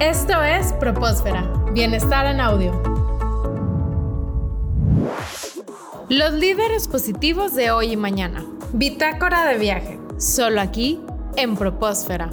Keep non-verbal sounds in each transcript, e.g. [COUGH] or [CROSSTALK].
Esto es Propósfera, Bienestar en Audio. Los líderes positivos de hoy y mañana. Bitácora de viaje, solo aquí en Propósfera.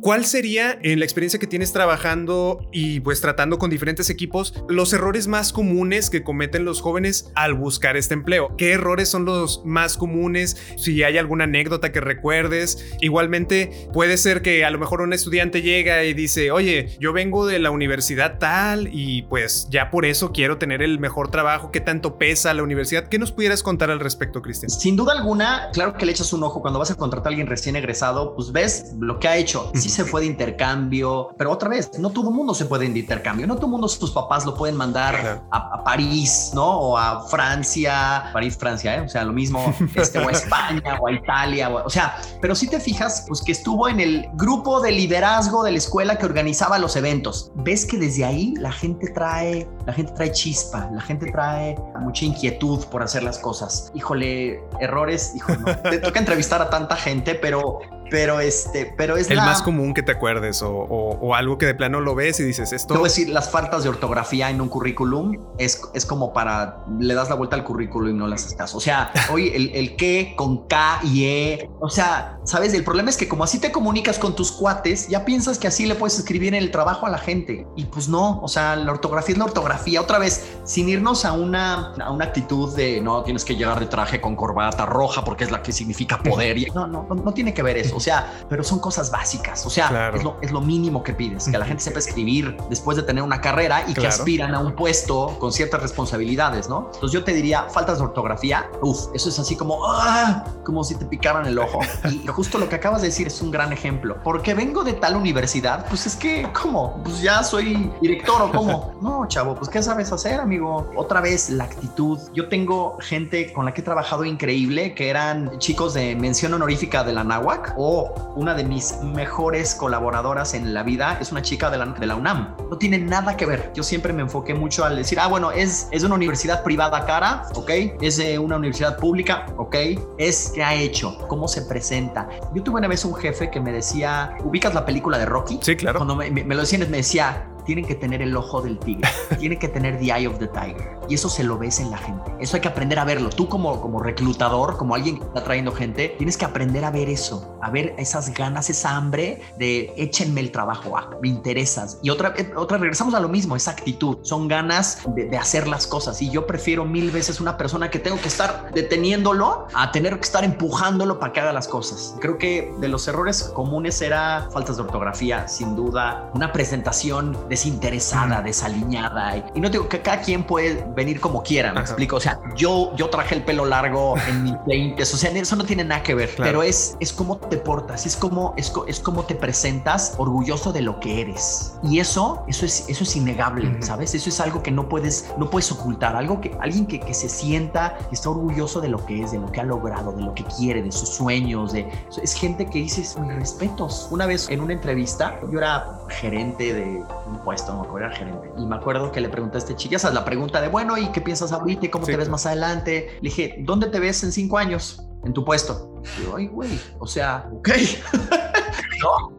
¿Cuál sería, en la experiencia que tienes trabajando y pues tratando con diferentes equipos, los errores más comunes que cometen los jóvenes al buscar este empleo? ¿Qué errores son los más comunes? Si hay alguna anécdota que recuerdes. Igualmente, puede ser que a lo mejor un estudiante llega y dice, oye, yo vengo de la universidad tal y pues ya por eso quiero tener el mejor trabajo. ¿Qué tanto pesa la universidad? ¿Qué nos pudieras contar al respecto, Cristian? Sin duda alguna, claro que le echas un ojo cuando vas a contratar a alguien recién egresado, pues ves lo que ha hecho se fue de intercambio, pero otra vez, no todo el mundo se puede de intercambio, no todo el mundo sus papás lo pueden mandar a, París, ¿no? O a Francia, París, Francia, ¿eh? o sea, lo mismo, este, o a España, o a Italia, o, sea, pero si te fijas, pues que estuvo en el grupo de liderazgo de la escuela que organizaba los eventos. Ves que desde ahí la gente trae, la gente trae chispa, la gente trae mucha inquietud por hacer las cosas. Híjole, errores, híjole, no. te toca entrevistar a tanta gente, pero pero este, pero es el más común que te acuerdes o, algo que de plano lo ves y dices esto. Te voy a decir, las faltas de ortografía en un currículum es, es como para le das la vuelta al currículum y no haces caso. O sea, [LAUGHS] hoy el, el que con K y E, o sea, sabes, el problema es que como así te comunicas con tus cuates, ya piensas que así le puedes escribir en el trabajo a la gente y pues no. O sea, la ortografía es la ortografía. Otra vez, sin irnos a una, a una actitud de no tienes que llegar de traje con corbata roja porque es la que significa poder. [LAUGHS] Y, no, no, no, no tiene que ver eso. O sea, pero son cosas básicas. O sea, es, lo, es, lo, mínimo que pides, que la gente sepa escribir después de tener una carrera y que aspiran a un puesto con ciertas responsabilidades, ¿no? Entonces yo te diría, faltas de ortografía, uff, eso es así como, ¡ah! como si te picaran el ojo. Y justo lo que acabas de decir es un gran ejemplo. Porque vengo de tal universidad, pues es que, ¿cómo? Pues ya soy director o cómo. No, chavo, pues ¿qué sabes hacer, amigo? Otra vez, la actitud. Yo tengo gente con la que he trabajado increíble, que eran chicos de mención honorífica de la NAWAC o una de mis mejores colaboradoras en la vida es una chica de la, de la UNAM. No tiene nada que ver. Yo siempre me enfoqué mucho al decir, ah, bueno, es, es una universidad privada cara, ¿ok? Es una universidad pública, ¿ok? Es que ha hecho, cómo se presenta. Yo tuve una vez un jefe que me decía, ¿ubicas la película de Rocky? Sí, claro. Cuando me, me lo decían, me decía, tienen que tener el ojo del tigre, [LAUGHS] tienen que tener the eye of the tiger. Y eso se lo ves en la gente. Eso hay que aprender a verlo. Tú como, como reclutador, como alguien que está trayendo gente, tienes que aprender a ver eso, a ver esas ganas, esa hambre de échenme el trabajo, ah, me interesas. Y otra, otra, regresamos a lo mismo, esa actitud. Son ganas de, de hacer las cosas. Y yo prefiero mil veces una persona que tengo que estar deteniéndolo a tener que estar empujándolo para que haga las cosas. Creo que de los errores comunes era faltas de ortografía, sin duda, una presentación de desinteresada, desaliñada. Y no digo que cada quien puede venir como quiera, me explico. O sea, yo, yo traje el pelo largo en mis [LAUGHS] 20, o sea, eso no tiene nada que ver, pero es, es cómo te portas, es como, es, es como te presentas orgulloso de lo que eres. Y eso, eso es, eso es innegable, ¿sabes? Eso es algo que no puedes, no puedes ocultar, algo que alguien que, que se sienta, que está orgulloso de lo que es, de lo que ha logrado, de lo que quiere, de sus sueños, de, es gente que dices, mis respetos. Una vez en una entrevista, yo era gerente de un puesto, no me acuerdo, era gerente. Y me acuerdo que le pregunté a este chico, ya sabes, la pregunta de, bueno, ¿y qué piensas ahorita? ¿Y cómo te ves más adelante? Le dije, ¿dónde te ves en cinco años? En tu puesto. Y yo, ay, güey, o sea, ok. [LAUGHS]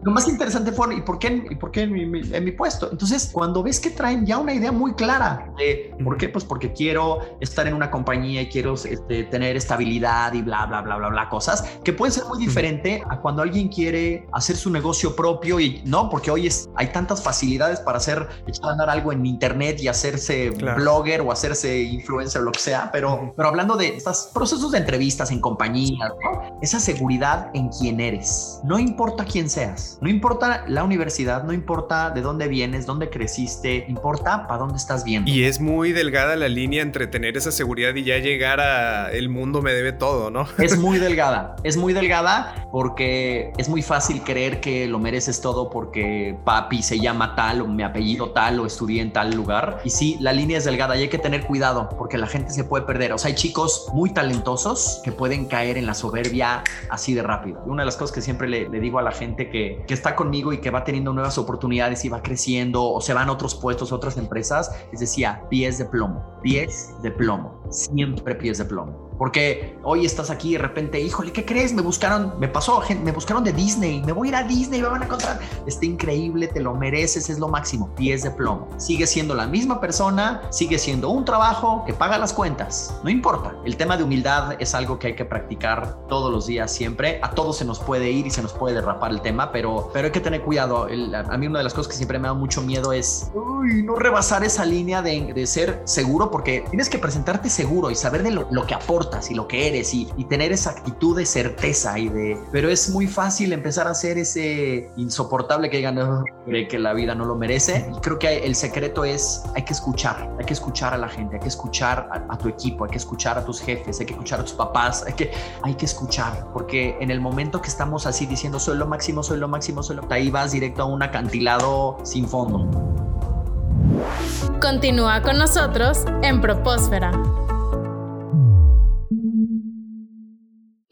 Lo más interesante fue, ¿y por qué, y por qué en, mi, en, mi, puesto? Entonces, cuando ves que traen ya una idea muy clara de por qué, pues porque quiero estar en una compañía y quiero este, tener estabilidad y bla, bla, bla, bla, bla, cosas que pueden ser muy diferente a cuando alguien quiere hacer su negocio propio y no, porque hoy es, hay tantas facilidades para hacer, echar a andar algo en internet y hacerse blogger o hacerse influencer o lo que sea, pero, pero hablando de estos procesos de entrevistas en compañías, ¿no? esa seguridad en quién eres. No importa quién seas. No importa la universidad, no importa de dónde vienes, dónde creciste, importa para dónde estás viendo. Y es muy delgada la línea entre tener esa seguridad y ya llegar a el mundo me debe todo, ¿no? Es [LAUGHS] muy delgada, es muy delgada porque es muy fácil creer que lo mereces todo porque papi se llama tal o mi apellido tal o estudié en tal lugar. Y sí, la línea es delgada y hay que tener cuidado porque la gente se puede perder. O sea, hay chicos muy talentosos que pueden caer en la soberbia así de rápido. Una de las cosas que siempre le, le digo a la gente que, está conmigo y que va teniendo nuevas oportunidades y va creciendo o se van otros puestos, otras empresas, les decía, pies de plomo, pies de plomo, siempre pies de plomo Porque hoy estás aquí y de repente, híjole, ¿qué crees? Me buscaron, me pasó, me buscaron de Disney, me voy a ir a Disney, me van a encontrar. Está increíble, te lo mereces, es lo máximo. Pies de plomo. Sigue siendo la misma persona, sigue siendo un trabajo que paga las cuentas. No importa. El tema de humildad es algo que hay que practicar todos los días, siempre. A todos se nos puede ir y se nos puede derrapar el tema, pero, pero hay que tener cuidado. a mí una de las cosas que siempre me da mucho miedo es no rebasar esa línea de, ser seguro, porque tienes que presentarte seguro y saber de lo, que y lo que eres y, tener esa actitud de certeza y de... Pero es muy fácil empezar a ser ese insoportable que digan, que la vida no lo merece. Y creo que el secreto es, hay que escuchar, hay que escuchar a la gente, hay que escuchar a, a tu equipo, hay que escuchar a tus jefes, hay que escuchar a tus papás, hay que, hay que escuchar, porque en el momento que estamos así diciendo, soy lo máximo, soy lo máximo, soy lo... Ahí vas directo a un acantilado sin fondo. Continúa con nosotros en Propósfera.